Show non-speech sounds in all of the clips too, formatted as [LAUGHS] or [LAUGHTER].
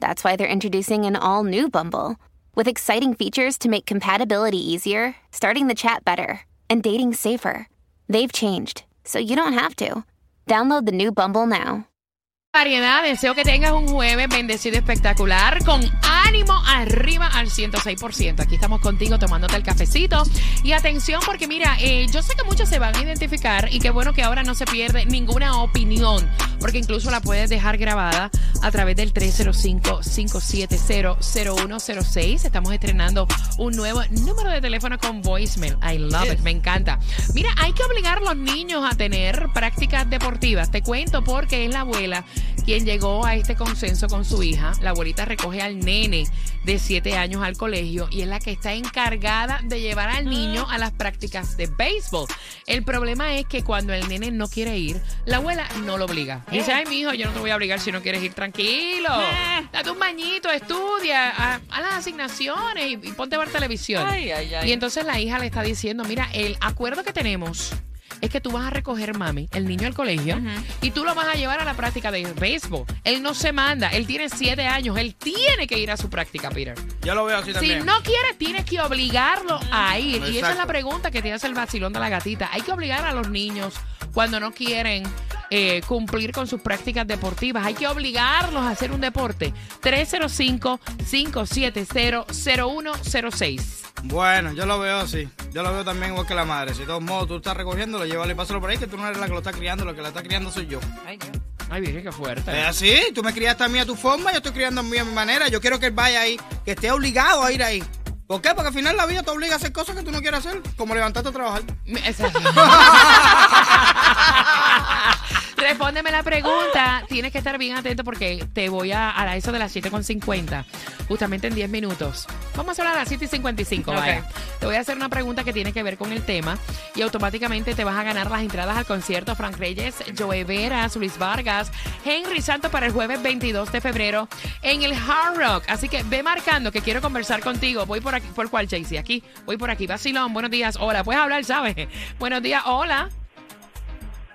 that's why they're introducing an all new Bumble with exciting features to make compatibility easier, starting the chat better, and dating safer. They've changed, so you don't have to. Download the new Bumble now. Variedad, deseo que tengas un jueves bendecido espectacular con ánimo arriba al 106%. Aquí estamos contigo tomándote el cafecito. Y atención porque mira, eh, yo sé que muchos se van a identificar y qué bueno que ahora no se pierde ninguna opinión, porque incluso la puedes dejar grabada a través del 305-570-0106. Estamos estrenando un nuevo número de teléfono con voicemail. I love it, me encanta. Mira, hay que obligar a los niños a tener prácticas deportivas. Te cuento porque es la abuela quien llegó a este consenso con su hija. La abuelita recoge al nene de 7 años al colegio y es la que está encargada de llevar al niño a las prácticas de béisbol. El problema es que cuando el nene no quiere ir, la abuela no lo obliga. Dice, ay, mi hijo, yo no te voy a obligar si no quieres ir tranquilo. Date un bañito, estudia, haz las asignaciones y, y ponte a ver televisión. Ay, ay, ay. Y entonces la hija le está diciendo, mira, el acuerdo que tenemos es que tú vas a recoger, mami, el niño al colegio y tú lo vas a llevar a la práctica de béisbol. Él no se manda, él tiene siete años, él tiene que ir a su práctica, Peter. Yo lo veo así Si también. no quiere, tienes que obligarlo a ir. Y esa es la pregunta que te hace el vacilón de la gatita. Hay que obligar a los niños cuando no quieren eh, cumplir con sus prácticas deportivas. Hay que obligarlos a hacer un deporte. 305-570-0106. Bueno, yo lo veo así. Yo lo veo también igual que la madre. Si de todos modos tú estás recogiéndolo, llévalo y pásalo por ahí, que tú no eres la que lo está criando, lo que la está criando soy yo. Ay, Dios. Ay, Virgen, qué fuerte. Es así, tú me criaste a mí a tu forma, yo estoy criando a mí a mi manera. Yo quiero que él vaya ahí, que esté obligado a ir ahí. ¿Por qué? Porque al final la vida te obliga a hacer cosas que tú no quieres hacer, como levantarte a trabajar. Exacto. [LAUGHS] [LAUGHS] Respóndeme la pregunta. Tienes que estar bien atento porque te voy a, a eso de las 7.50, justamente en 10 minutos. Vamos a hablar a las 7.55, vaya. Te voy a hacer una pregunta que tiene que ver con el tema y automáticamente te vas a ganar las entradas al concierto Frank Reyes, Joe Veras, Luis Vargas, Henry Santos para el jueves 22 de febrero en el Hard Rock. Así que ve marcando que quiero conversar contigo. Voy por aquí, ¿por cuál, Jaycee? Aquí, voy por aquí. Vacilón, buenos días. Hola, puedes hablar, ¿sabes? Buenos días, hola.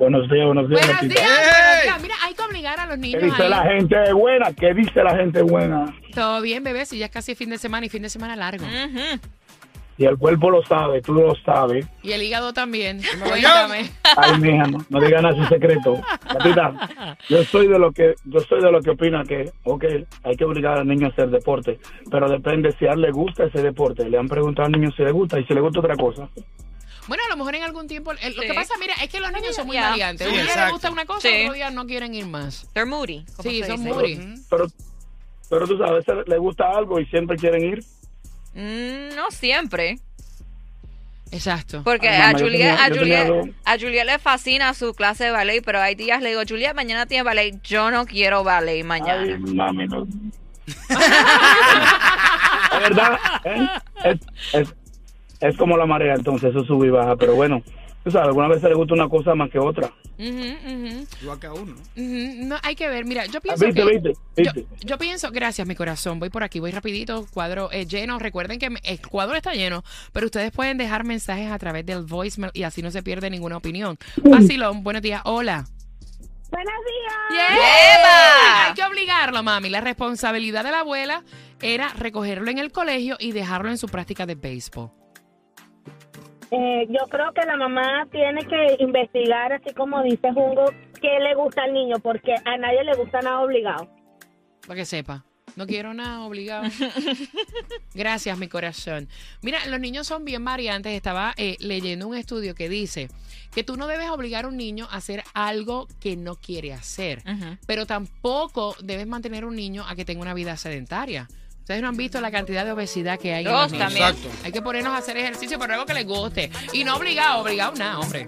Buenos días, buenos días. Buenos días, ¡Ey! buenos días. Mira, hay que obligar a los ¿Qué niños dice a la gente buena? ¿Qué dice la gente buena? Todo bien, bebé, si ya es casi fin de semana y fin de semana largo. Y el cuerpo lo sabe, tú lo sabes. Y el hígado también. [LAUGHS] Cuéntame. Ay, mija, no, no digas nada sin secreto. Gatita, yo soy de lo que yo soy de lo que opina que, ok, hay que obligar al niño a hacer deporte, pero depende si a él le gusta ese deporte. Le han preguntado al niño si le gusta y si le gusta otra cosa. Bueno, a lo mejor en algún tiempo. el- Lo Sí. que pasa, mira, es que los niños son muy variantes. Sí, un día les gusta una cosa, Sí. otro día no quieren ir más. They're moody. Sí, son dice. moody. Pero, pero tú sabes, a veces le gusta algo y siempre quieren ir. Mm, no siempre. Exacto. Porque Ay, a, mamá, tenía- a, tenía dos. a Juliet le fascina su clase de ballet, pero hay días le digo, Juliet, mañana tiene ballet. Yo no quiero ballet mañana. Ay, mami, no. [LAUGHS] [LAUGHS] La verdad, ¿eh? es, es, es como la marea, entonces eso sube y baja. Pero bueno, tú sabes, algunas veces le gusta una cosa más que otra. Igual que a uno. ¿no? hay que ver. Mira, yo pienso Viste, que. viste, Yo, viste. yo pienso, gracias mi corazón, voy por aquí, voy rapidito, cuadro eh, lleno. Recuerden que el cuadro está lleno, pero ustedes pueden dejar mensajes a través del voicemail y así no se pierde ninguna opinión. Vacilón, buenos días, hola. Buenos días. ¡Yeah! Hay que obligarlo, mami. La responsabilidad de la abuela era recogerlo en el colegio y dejarlo en su práctica de béisbol. Eh, yo creo que la mamá tiene que investigar, así como dice Jungo, qué le gusta al niño, porque a nadie le gusta nada obligado. Para que sepa. No quiero nada obligado. [LAUGHS] Gracias, mi corazón. Mira, los niños son bien variantes. Estaba eh, leyendo un estudio que dice que tú no debes obligar a un niño a hacer algo que no quiere hacer, pero tampoco debes mantener a un niño a que tenga una vida sedentaria. Ustedes no han visto la cantidad de obesidad que hay en Dos los niños. también. Exacto. Hay que ponernos a hacer ejercicio, pero algo que les guste. Y no obligado, obligado nada, hombre.